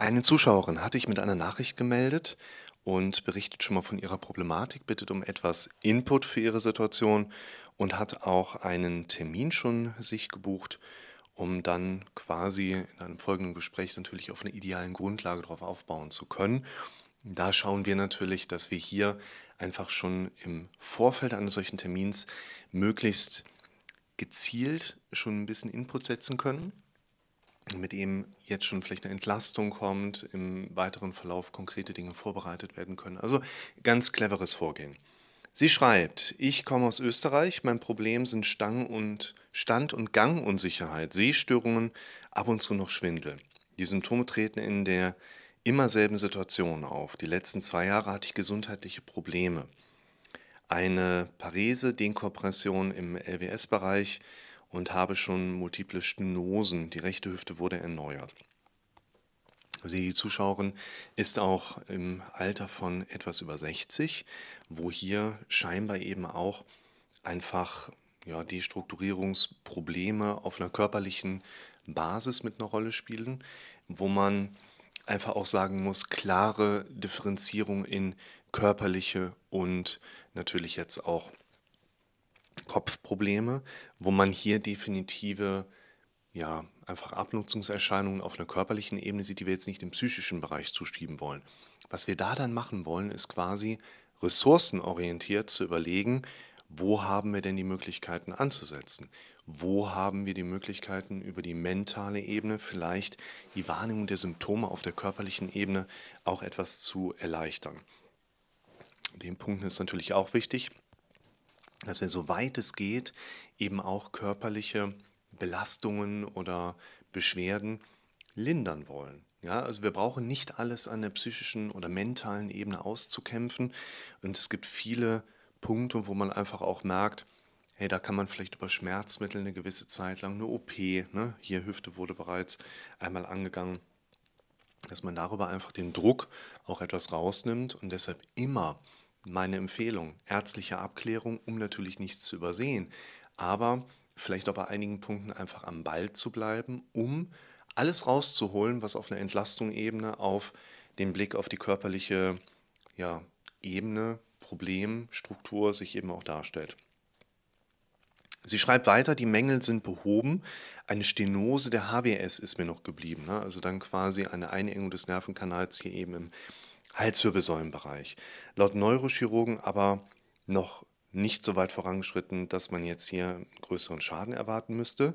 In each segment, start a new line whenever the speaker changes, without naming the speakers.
Eine Zuschauerin hat sich mit einer Nachricht gemeldet und berichtet schon mal von ihrer Problematik, bittet um etwas Input für ihre Situation und hat auch einen Termin schon sich gebucht, um dann quasi in einem folgenden Gespräch natürlich auf einer idealen Grundlage darauf aufbauen zu können. Da schauen wir natürlich, dass wir hier einfach schon im Vorfeld eines solchen Termins möglichst gezielt schon ein bisschen Input setzen können mit dem jetzt schon vielleicht eine Entlastung kommt, im weiteren Verlauf konkrete Dinge vorbereitet werden können. Also ganz cleveres Vorgehen. Sie schreibt, ich komme aus Österreich, mein Problem sind Stang und Stand- und Gangunsicherheit, Sehstörungen, ab und zu noch Schwindel. Die Symptome treten in der immer selben Situation auf. Die letzten zwei Jahre hatte ich gesundheitliche Probleme. Eine Parese, Dekompression im LWS-Bereich, und habe schon multiple Stenosen. Die rechte Hüfte wurde erneuert. Die Zuschauerin ist auch im Alter von etwas über 60, wo hier scheinbar eben auch einfach ja, Destrukturierungsprobleme auf einer körperlichen Basis mit einer Rolle spielen, wo man einfach auch sagen muss, klare Differenzierung in körperliche und natürlich jetzt auch Kopfprobleme, wo man hier definitive, ja, einfach Abnutzungserscheinungen auf einer körperlichen Ebene sieht, die wir jetzt nicht im psychischen Bereich zuschieben wollen. Was wir da dann machen wollen, ist quasi ressourcenorientiert zu überlegen, wo haben wir denn die Möglichkeiten anzusetzen? Wo haben wir die Möglichkeiten, über die mentale Ebene vielleicht die Wahrnehmung der Symptome auf der körperlichen Ebene auch etwas zu erleichtern? Den Punkt ist natürlich auch wichtig, dass wir, soweit es geht, eben auch körperliche Belastungen oder Beschwerden lindern wollen. Ja, also wir brauchen nicht alles an der psychischen oder mentalen Ebene auszukämpfen. Und es gibt viele Punkte, wo man einfach auch merkt, hey, da kann man vielleicht über Schmerzmittel eine gewisse Zeit lang, eine OP, ne? hier Hüfte wurde bereits einmal angegangen, dass man darüber einfach den Druck auch etwas rausnimmt und deshalb immer meine Empfehlung, ärztliche Abklärung, um natürlich nichts zu übersehen, aber vielleicht auch bei einigen Punkten einfach am Ball zu bleiben, um alles rauszuholen, was auf einer Entlastungsebene auf den Blick auf die körperliche ja, Ebene, Problem, Struktur sich eben auch darstellt. Sie schreibt weiter, die Mängel sind behoben. Eine Stenose der HWS ist mir noch geblieben. Ne? Also dann quasi eine Einengung des Nervenkanals hier eben im Halswirbelsäulenbereich. Laut Neurochirurgen aber noch nicht so weit vorangeschritten, dass man jetzt hier größeren Schaden erwarten müsste.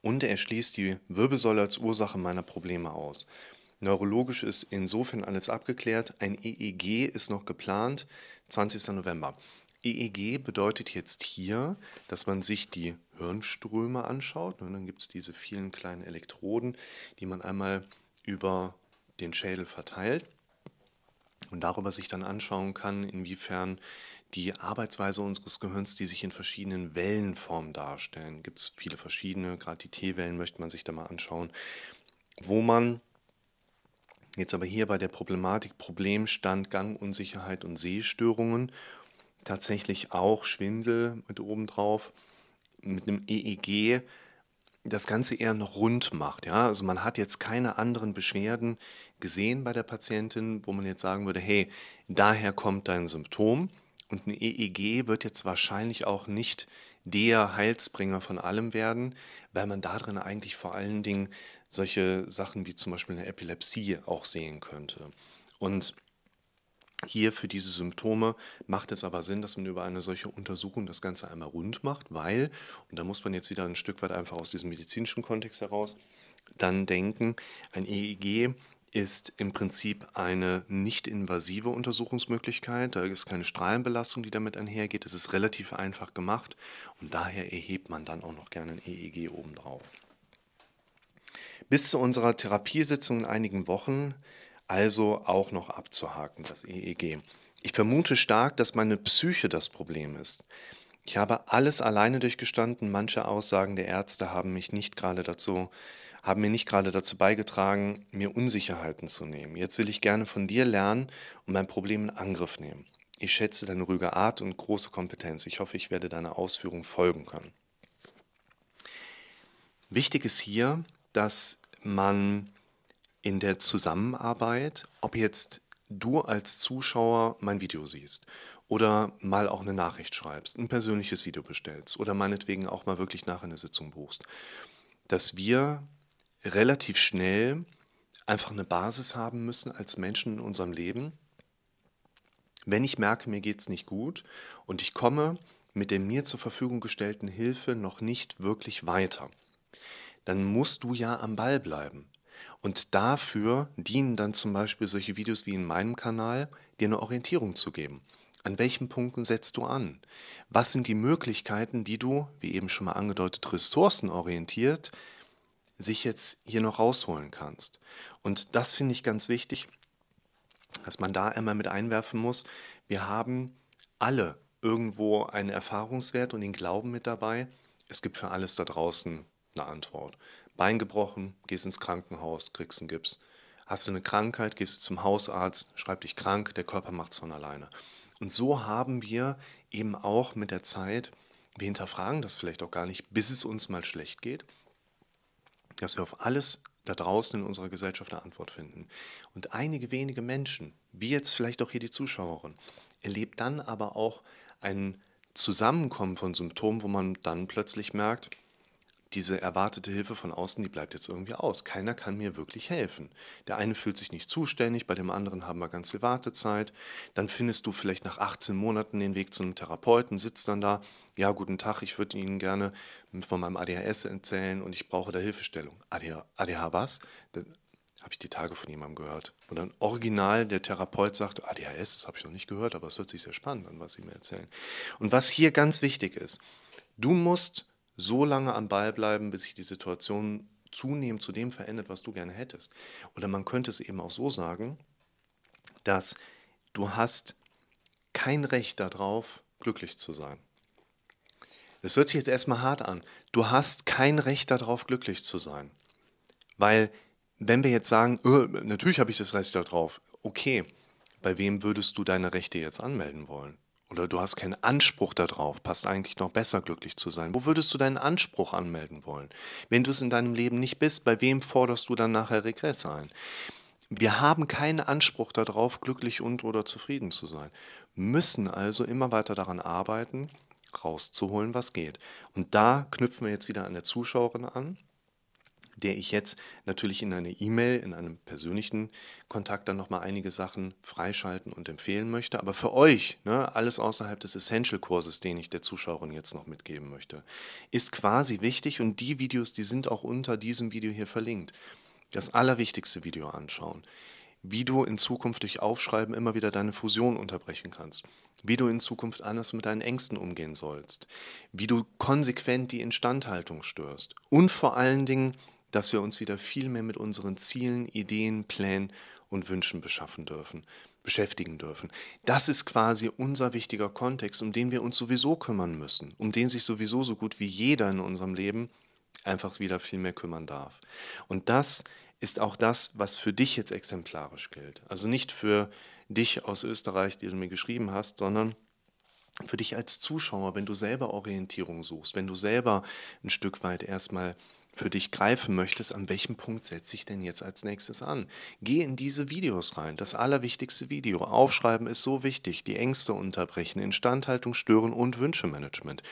Und er schließt die Wirbelsäule als Ursache meiner Probleme aus. Neurologisch ist insofern alles abgeklärt. Ein EEG ist noch geplant, 20. November. EEG bedeutet jetzt hier, dass man sich die Hirnströme anschaut. Und dann gibt es diese vielen kleinen Elektroden, die man einmal über den Schädel verteilt und darüber sich dann anschauen kann, inwiefern die Arbeitsweise unseres Gehirns, die sich in verschiedenen Wellenformen darstellen, gibt es viele verschiedene, gerade die T-Wellen möchte man sich da mal anschauen, wo man jetzt aber hier bei der Problematik Problemstand, Gangunsicherheit und Sehstörungen tatsächlich auch Schwindel mit obendrauf mit einem EEG das Ganze eher noch rund macht. Ja? Also man hat jetzt keine anderen Beschwerden gesehen bei der Patientin, wo man jetzt sagen würde, hey, daher kommt dein Symptom. Und ein EEG wird jetzt wahrscheinlich auch nicht der Heilsbringer von allem werden, weil man darin eigentlich vor allen Dingen solche Sachen wie zum Beispiel eine Epilepsie auch sehen könnte. Und hier für diese Symptome macht es aber Sinn, dass man über eine solche Untersuchung das Ganze einmal rund macht, weil, und da muss man jetzt wieder ein Stück weit einfach aus diesem medizinischen Kontext heraus dann denken, ein EEG ist im Prinzip eine nicht invasive Untersuchungsmöglichkeit. Da ist keine Strahlenbelastung, die damit einhergeht. Es ist relativ einfach gemacht und daher erhebt man dann auch noch gerne ein EEG obendrauf. Bis zu unserer Therapiesitzung in einigen Wochen also auch noch abzuhaken, das EEG. Ich vermute stark, dass meine Psyche das Problem ist. Ich habe alles alleine durchgestanden. Manche Aussagen der Ärzte haben mich nicht gerade dazu, haben mir nicht gerade dazu beigetragen, mir Unsicherheiten zu nehmen. Jetzt will ich gerne von dir lernen und mein Problem in Angriff nehmen. Ich schätze deine ruhige Art und große Kompetenz. Ich hoffe, ich werde deiner Ausführung folgen können. Wichtig ist hier, dass man in der Zusammenarbeit, ob jetzt du als Zuschauer mein Video siehst oder mal auch eine Nachricht schreibst, ein persönliches Video bestellst oder meinetwegen auch mal wirklich nachher eine Sitzung buchst, dass wir relativ schnell einfach eine Basis haben müssen als Menschen in unserem Leben. Wenn ich merke, mir geht es nicht gut und ich komme mit der mir zur Verfügung gestellten Hilfe noch nicht wirklich weiter, dann musst du ja am Ball bleiben. Und dafür dienen dann zum Beispiel solche Videos wie in meinem Kanal, dir eine Orientierung zu geben. An welchen Punkten setzt du an? Was sind die Möglichkeiten, die du, wie eben schon mal angedeutet, ressourcenorientiert, sich jetzt hier noch rausholen kannst? Und das finde ich ganz wichtig, dass man da einmal mit einwerfen muss. Wir haben alle irgendwo einen Erfahrungswert und den Glauben mit dabei. Es gibt für alles da draußen eine Antwort. Bein gebrochen, gehst ins Krankenhaus, kriegst einen Gips. Hast du eine Krankheit, gehst du zum Hausarzt, schreib dich krank, der Körper macht es von alleine. Und so haben wir eben auch mit der Zeit, wir hinterfragen das vielleicht auch gar nicht, bis es uns mal schlecht geht, dass wir auf alles da draußen in unserer Gesellschaft eine Antwort finden. Und einige wenige Menschen, wie jetzt vielleicht auch hier die Zuschauerin, erlebt dann aber auch ein Zusammenkommen von Symptomen, wo man dann plötzlich merkt, diese erwartete Hilfe von außen, die bleibt jetzt irgendwie aus. Keiner kann mir wirklich helfen. Der eine fühlt sich nicht zuständig, bei dem anderen haben wir ganz viel Wartezeit. Dann findest du vielleicht nach 18 Monaten den Weg zu einem Therapeuten, sitzt dann da, ja, guten Tag, ich würde Ihnen gerne von meinem ADHS erzählen und ich brauche da Hilfestellung. ADH, ADH was? Habe ich die Tage von jemandem gehört. Und dann original der Therapeut sagt, ADHS, das habe ich noch nicht gehört, aber es hört sich sehr spannend an, was Sie mir erzählen. Und was hier ganz wichtig ist, du musst so lange am Ball bleiben, bis sich die Situation zunehmend zu dem verändert, was du gerne hättest. Oder man könnte es eben auch so sagen, dass du hast kein Recht darauf, glücklich zu sein. Das hört sich jetzt erstmal hart an. Du hast kein Recht darauf, glücklich zu sein. Weil, wenn wir jetzt sagen, öh, natürlich habe ich das Recht darauf, okay, bei wem würdest du deine Rechte jetzt anmelden wollen? Oder du hast keinen Anspruch darauf, passt eigentlich noch besser glücklich zu sein. Wo würdest du deinen Anspruch anmelden wollen? Wenn du es in deinem Leben nicht bist, bei wem forderst du dann nachher Regress ein? Wir haben keinen Anspruch darauf, glücklich und oder zufrieden zu sein, müssen also immer weiter daran arbeiten, rauszuholen, was geht. Und da knüpfen wir jetzt wieder an der Zuschauerin an der ich jetzt natürlich in einer E-Mail, in einem persönlichen Kontakt dann nochmal einige Sachen freischalten und empfehlen möchte. Aber für euch, ne, alles außerhalb des Essential-Kurses, den ich der Zuschauerin jetzt noch mitgeben möchte, ist quasi wichtig und die Videos, die sind auch unter diesem Video hier verlinkt. Das allerwichtigste Video anschauen wie du in Zukunft durch Aufschreiben immer wieder deine Fusion unterbrechen kannst, wie du in Zukunft anders mit deinen Ängsten umgehen sollst, wie du konsequent die Instandhaltung störst und vor allen Dingen, dass wir uns wieder viel mehr mit unseren Zielen, Ideen, Plänen und Wünschen beschaffen dürfen, beschäftigen dürfen. Das ist quasi unser wichtiger Kontext, um den wir uns sowieso kümmern müssen, um den sich sowieso so gut wie jeder in unserem Leben einfach wieder viel mehr kümmern darf. Und das ist auch das, was für dich jetzt exemplarisch gilt. Also nicht für dich aus Österreich, die du mir geschrieben hast, sondern für dich als Zuschauer, wenn du selber Orientierung suchst, wenn du selber ein Stück weit erstmal für dich greifen möchtest, an welchem Punkt setze ich denn jetzt als nächstes an? Geh in diese Videos rein. Das allerwichtigste Video. Aufschreiben ist so wichtig. Die Ängste unterbrechen, Instandhaltung stören und Wünschemanagement.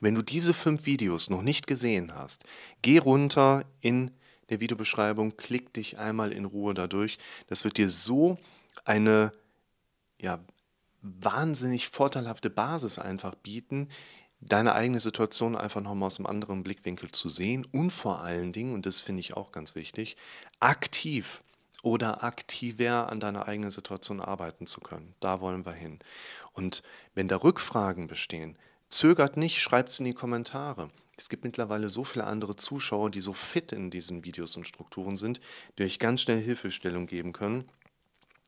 Wenn du diese fünf Videos noch nicht gesehen hast, geh runter in der Videobeschreibung, klick dich einmal in Ruhe dadurch. Das wird dir so eine ja, wahnsinnig vorteilhafte Basis einfach bieten, deine eigene Situation einfach nochmal aus einem anderen Blickwinkel zu sehen und vor allen Dingen, und das finde ich auch ganz wichtig, aktiv oder aktiver an deiner eigenen Situation arbeiten zu können. Da wollen wir hin. Und wenn da Rückfragen bestehen, zögert nicht, schreibt es in die Kommentare. Es gibt mittlerweile so viele andere Zuschauer, die so fit in diesen Videos und Strukturen sind, die euch ganz schnell Hilfestellung geben können.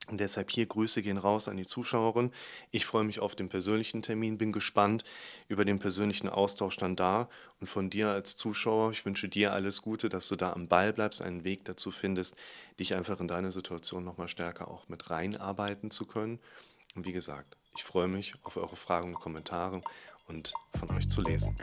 Und deshalb hier Grüße gehen raus an die Zuschauerin. Ich freue mich auf den persönlichen Termin, bin gespannt über den persönlichen Austausch dann da. Und von dir als Zuschauer, ich wünsche dir alles Gute, dass du da am Ball bleibst, einen Weg dazu findest, dich einfach in deine Situation nochmal stärker auch mit reinarbeiten zu können. Und wie gesagt, ich freue mich auf eure Fragen und Kommentare und von euch zu lesen.